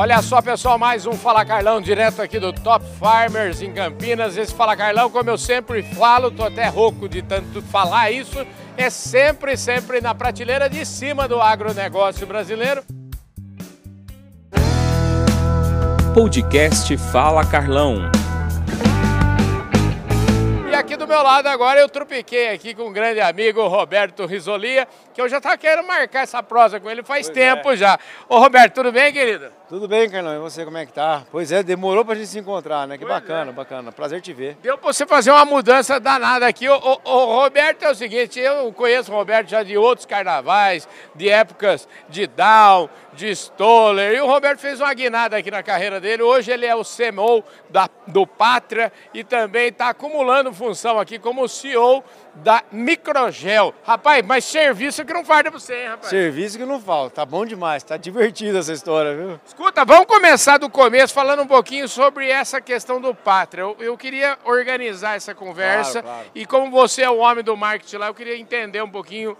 Olha só, pessoal, mais um Fala Carlão direto aqui do Top Farmers em Campinas. Esse Fala Carlão, como eu sempre falo, tô até rouco de tanto falar isso, é sempre, sempre na prateleira de cima do agronegócio brasileiro. Podcast Fala Carlão. E aqui do meu lado agora eu tropiquei aqui com um grande amigo, Roberto Risolia, que eu já estava querendo marcar essa prosa com ele faz Pois tempo é. já. Ô Roberto, tudo bem, querido? Tudo bem, Carlão? E você, como é que tá? Pois é, demorou pra gente se encontrar, né? Que Pois bacana, é. bacana. Prazer te ver. Deu pra você fazer uma mudança danada aqui. O, o- o Roberto é o seguinte, eu conheço o Roberto já de outros carnavais, de épocas de Down, de Stoller, e o Roberto fez uma guinada aqui na carreira dele. Hoje ele é o CMO da, do Pátria e também está acumulando função aqui como CEO da Microgel. Rapaz, mas serviço que não farda pra você, hein, rapaz? Serviço que não falta. Tá bom demais. Tá divertida essa história, viu? Escuta, vamos começar do começo falando um pouquinho sobre essa questão do Pátria. Eu, eu queria organizar essa conversa Claro, claro. e como você é o homem do marketing lá, eu queria entender um pouquinho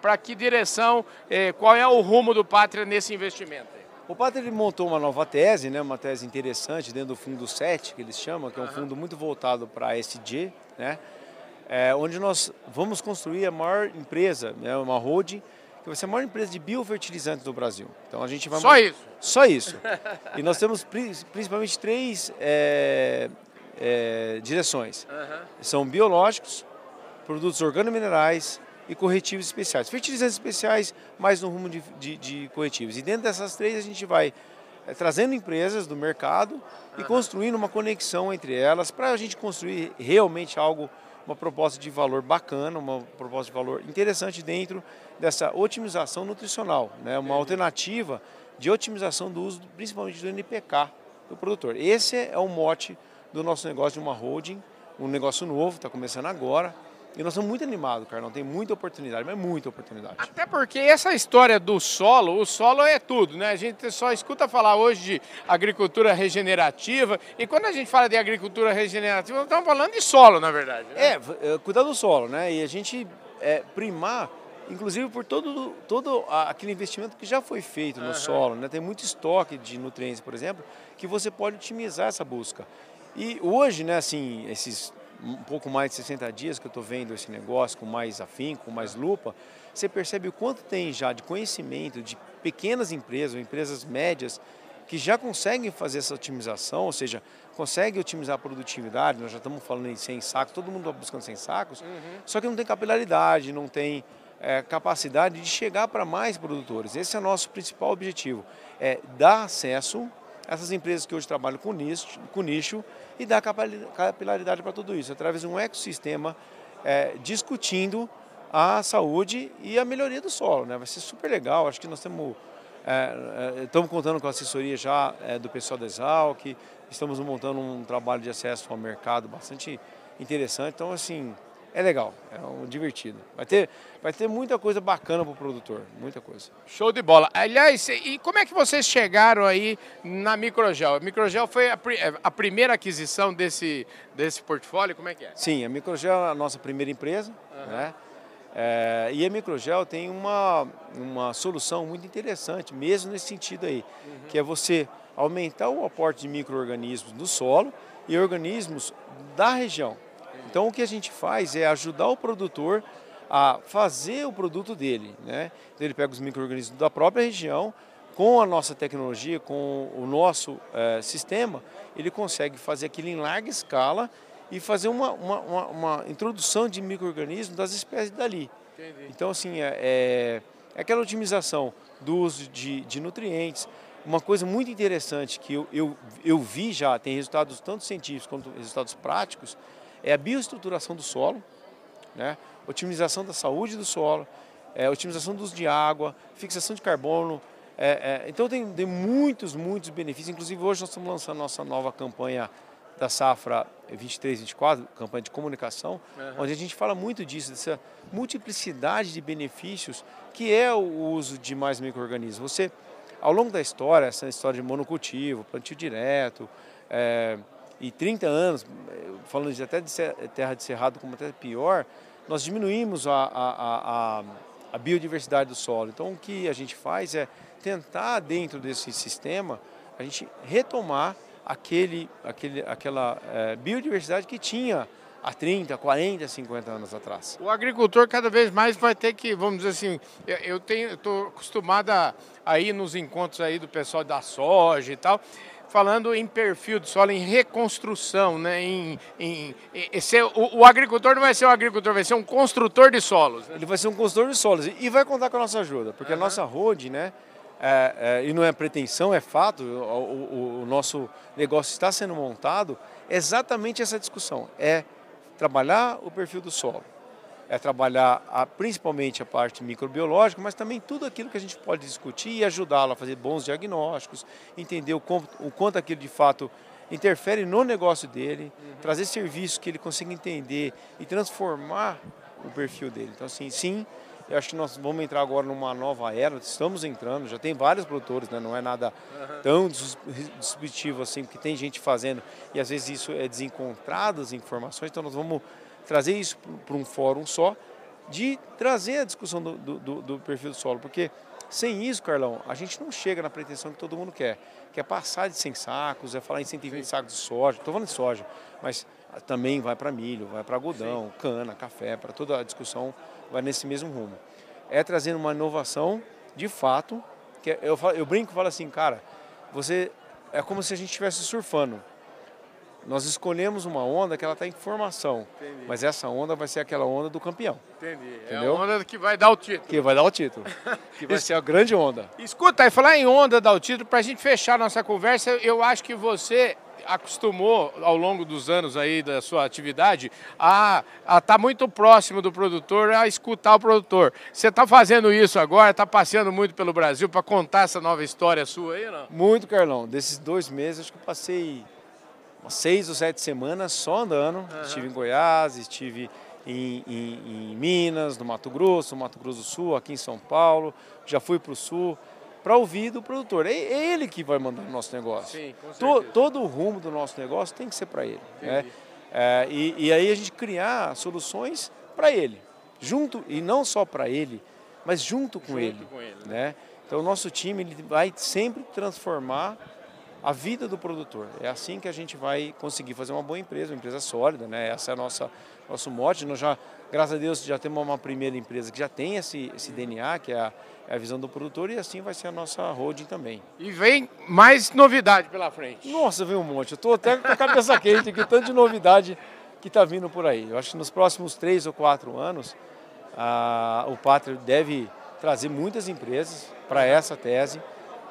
para que direção, eh, qual é o rumo do Pátria nesse investimento. O Pátria ele montou uma nova tese, né? Uma tese interessante dentro do fundo 7, que eles chamam, que é um fundo muito voltado para SG, né? É, onde nós vamos construir a maior empresa, né? Uma holding, que vai ser a maior empresa de biofertilizantes do Brasil. Então a gente vai Só isso. Só isso. e nós temos pri- principalmente três é, é, direções. São biológicos, produtos organominerais e corretivos especiais. Fertilizantes especiais, mais no rumo de, de- de corretivos. E dentro dessas três a gente vai é, trazendo empresas do mercado e construindo uma conexão entre elas para a gente construir realmente algo, uma proposta de valor bacana, uma proposta de valor interessante dentro dessa otimização nutricional, né? uma alternativa de otimização do uso, principalmente do NPK do produtor. Esse é o mote do nosso negócio de uma holding, um negócio novo, está começando agora. E nós estamos muito animados, Carlão. Tem muita oportunidade, mas muita oportunidade. Até porque essa história do solo, o solo é tudo, né? A gente só escuta falar hoje de agricultura regenerativa e quando a gente fala de agricultura regenerativa, nós estamos falando de solo, na verdade. né? É, é, cuidar do solo, né? E a gente é, primar, inclusive por todo, todo aquele investimento que já foi feito no solo, né? Tem muito estoque de nutrientes, por exemplo, que você pode otimizar essa busca. E hoje, né, assim, esses um pouco mais de 60 dias que eu estou vendo esse negócio com mais afinco, com mais lupa, você percebe o quanto tem já de conhecimento de pequenas empresas, ou empresas médias, que já conseguem fazer essa otimização, ou seja, conseguem otimizar a produtividade, nós já estamos falando em 100 sacos, todo mundo está buscando 100 sacos, só que não tem capilaridade, não tem eh, capacidade de chegar para mais produtores. Esse é o nosso principal objetivo, é dar acesso a essas empresas que hoje trabalham com nicho, com nicho e dar capilaridade para tudo isso, através de um ecossistema eh, discutindo a saúde e a melhoria do solo. Né? Vai ser super legal, acho que nós temos é, é, estamos contando com a assessoria já é, do pessoal da Exalc, estamos montando um trabalho de acesso ao mercado bastante interessante. Então, assim, é legal, é um divertido. Vai ter, vai ter muita coisa bacana para o produtor, muita coisa. Show de bola. Aliás, e como é que vocês chegaram aí na Microgel? A Microgel foi a, pri- a primeira aquisição desse, desse portfólio? Como é que é? Sim, a Microgel é a nossa primeira empresa, né? É, e a Microgel tem uma, uma solução muito interessante, mesmo nesse sentido aí, que é você aumentar o aporte de micro-organismos no solo e organismos da região. Então o que a gente faz é ajudar o produtor a fazer o produto dele. Né? Então, ele pega os micro-organismos da própria região, com a nossa tecnologia, com o nosso eh, sistema, ele consegue fazer aquilo em larga escala e fazer uma, uma, uma, uma introdução de micro-organismos das espécies dali. Então, assim, é, é, é aquela otimização do uso de, de nutrientes. Uma coisa muito interessante que eu, eu, eu vi já, tem resultados tanto científicos quanto resultados práticos, é a bioestruturação do solo, né? otimização da saúde do solo, é, otimização do uso de água, fixação de carbono. é, é, então tem, tem muitos, muitos benefícios. Inclusive hoje nós estamos lançando nossa nova campanha da safra 23-24, campanha de comunicação, onde a gente fala muito disso, dessa multiplicidade de benefícios que é o uso de mais micro-organismos. Você, ao longo da história, essa história de monocultivo, plantio direto, é, e 30 anos, falando de até de terra de cerrado como até pior, nós diminuímos a, a, a, a, biodiversidade do solo. Então o que a gente faz é tentar, dentro desse sistema, a gente retomar aquele, aquele, aquela é, biodiversidade que tinha há 30, 40, 50 anos atrás. O agricultor cada vez mais vai ter que, vamos dizer assim, eu estou acostumada a ir nos encontros aí do pessoal da soja e tal, falando em perfil de solo, em reconstrução, né? Em, em, em ser, o, o, agricultor não vai ser um agricultor, vai ser um construtor de solos. Né? Ele vai ser um construtor de solos e vai contar com a nossa ajuda, porque uhum. a nossa road, né? É, é, e não é pretensão, é fato, o, o, o nosso negócio está sendo montado, exatamente essa discussão. É trabalhar o perfil do solo, é trabalhar a, principalmente a parte microbiológica, mas também tudo aquilo que a gente pode discutir e ajudá-lo a fazer bons diagnósticos, entender o, o, quanto aquilo de fato interfere no negócio dele, uhum. trazer serviços que ele consiga entender e transformar o perfil dele. Então, assim, sim, eu acho que nós vamos entrar agora numa nova era, estamos entrando, já tem vários produtores, né? não é nada uhum. tão disruptivo assim, porque tem gente fazendo e às vezes isso é desencontrado as informações, então nós vamos trazer isso para um fórum só, de trazer a discussão do, do, do, perfil do solo, porque sem isso, Carlão, a gente não chega na pretensão que todo mundo quer, que é passar de 100 sacos, é falar em 120 Sim. sacos de soja, estou falando de soja, mas também vai para milho, vai para algodão, Sim. cana, café, para toda a discussão vai nesse mesmo rumo. É trazendo uma inovação, de fato, que é, eu, falo, eu brinco e falo assim, cara, você é como se a gente estivesse surfando. Nós escolhemos uma onda que ela está em formação, Entendi. mas essa onda vai ser aquela onda do campeão. Entendi. Entendeu? É a onda que vai dar o título. Que vai dar o título. que vai ser a grande onda. Escuta, aí falar em onda dar o título, para a gente fechar nossa conversa, eu acho que você acostumou ao longo dos anos aí da sua atividade a estar tá muito próximo do produtor, a escutar o produtor. Você está fazendo isso agora, está passeando muito pelo Brasil para contar essa nova história sua aí, não? Muito, Carlão. Desses dois meses, acho que eu passei seis ou sete semanas só andando. Uhum. Estive em Goiás, estive em, em, em Minas, no Mato Grosso, no Mato Grosso do Sul, aqui em São Paulo. Já fui para o Sul para ouvir do produtor. É, é ele que vai mandar o nosso negócio. Sim, com todo o rumo do nosso negócio tem que ser para ele. Né? É, e, e, aí a gente criar soluções para ele, junto e não só para ele, mas junto com junto ele. Com ele né? né? Então o nosso time ele vai sempre transformar a vida do produtor. É assim que a gente vai conseguir fazer uma boa empresa, uma empresa sólida, né? Essa é a nossa nosso mote. Nós já, graças a Deus, já temos uma primeira empresa que já tem esse, esse DNA, que é a é a visão do produtor e assim vai ser a nossa holding também. E vem mais novidade pela frente. Nossa, vem um monte. Eu estou até com a cabeça quente aqui, tanto de novidade que está vindo por aí. Eu acho que nos próximos três ou quatro anos, a, o Pátria deve trazer muitas empresas para essa tese,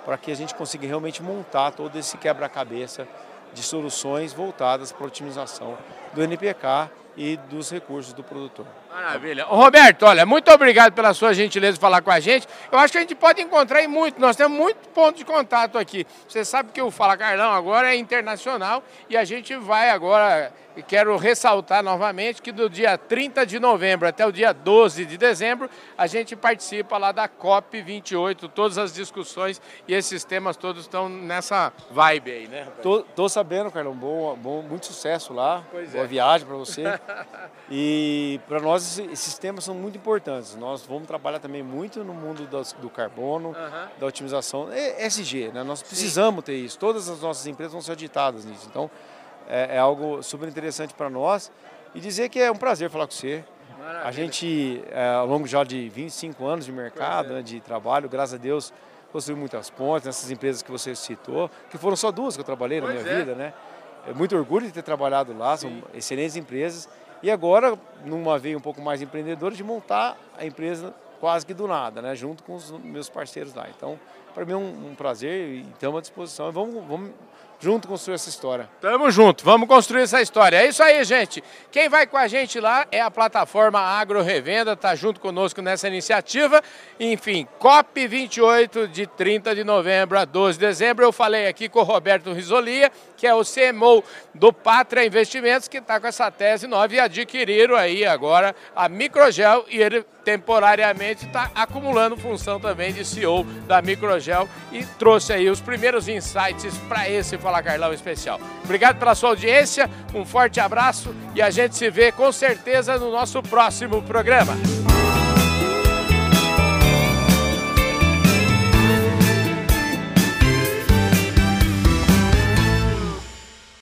para que a gente consiga realmente montar todo esse quebra-cabeça de soluções voltadas para a otimização do NPK e dos recursos do produtor. Maravilha. Roberto, olha, muito obrigado pela sua gentileza de falar com a gente. Eu acho que a gente pode encontrar em muito, nós temos muito ponto de contato aqui. Você sabe que o Fala Carlão agora é internacional e a gente vai agora quero ressaltar novamente que do dia 30 de novembro até o dia 12 de dezembro, a gente participa lá da COP28, todas as discussões e esses temas todos estão nessa vibe aí, né? Tô, tô sabendo, Carlão, bom, bom, muito sucesso lá, pois boa é. viagem para você. e para nós esses temas são muito importantes. Nós vamos trabalhar também muito no mundo do, do carbono, uhum. da otimização, é SG, né? Nós precisamos Sim. ter isso. Todas as nossas empresas vão ser auditadas nisso. Então, é, é algo super interessante para nós. E dizer que é um prazer falar com você. Maravilha. A gente, é, ao longo já de 25 anos de mercado, é. né, de trabalho, graças a Deus, construiu muitas pontes nessas empresas que você citou, que foram só duas que eu trabalhei pois na minha é. vida, né? É muito orgulho de ter trabalhado lá, são Sim. excelentes empresas. E agora, numa veia um pouco mais empreendedora, de montar a empresa quase que do nada, né? Junto com os meus parceiros lá. Então, para mim é um, um prazer e estamos à disposição. Vamos, vamos junto construir essa história. Tamo junto, vamos construir essa história. É isso aí, gente. Quem vai com a gente lá é a plataforma Agro Revenda, tá junto conosco nessa iniciativa. Enfim, COP 28 de 30 de novembro a 12 de dezembro. Eu falei aqui com o Roberto Risolia, que é o CMO do Pátria Investimentos, que está com essa tese nova e adquiriram aí agora a Microgel e ele temporariamente está acumulando função também de CEO da Microgel e trouxe aí os primeiros insights para esse Fala Carlão especial. Obrigado pela sua audiência, um forte abraço e a gente se vê com certeza no nosso próximo programa.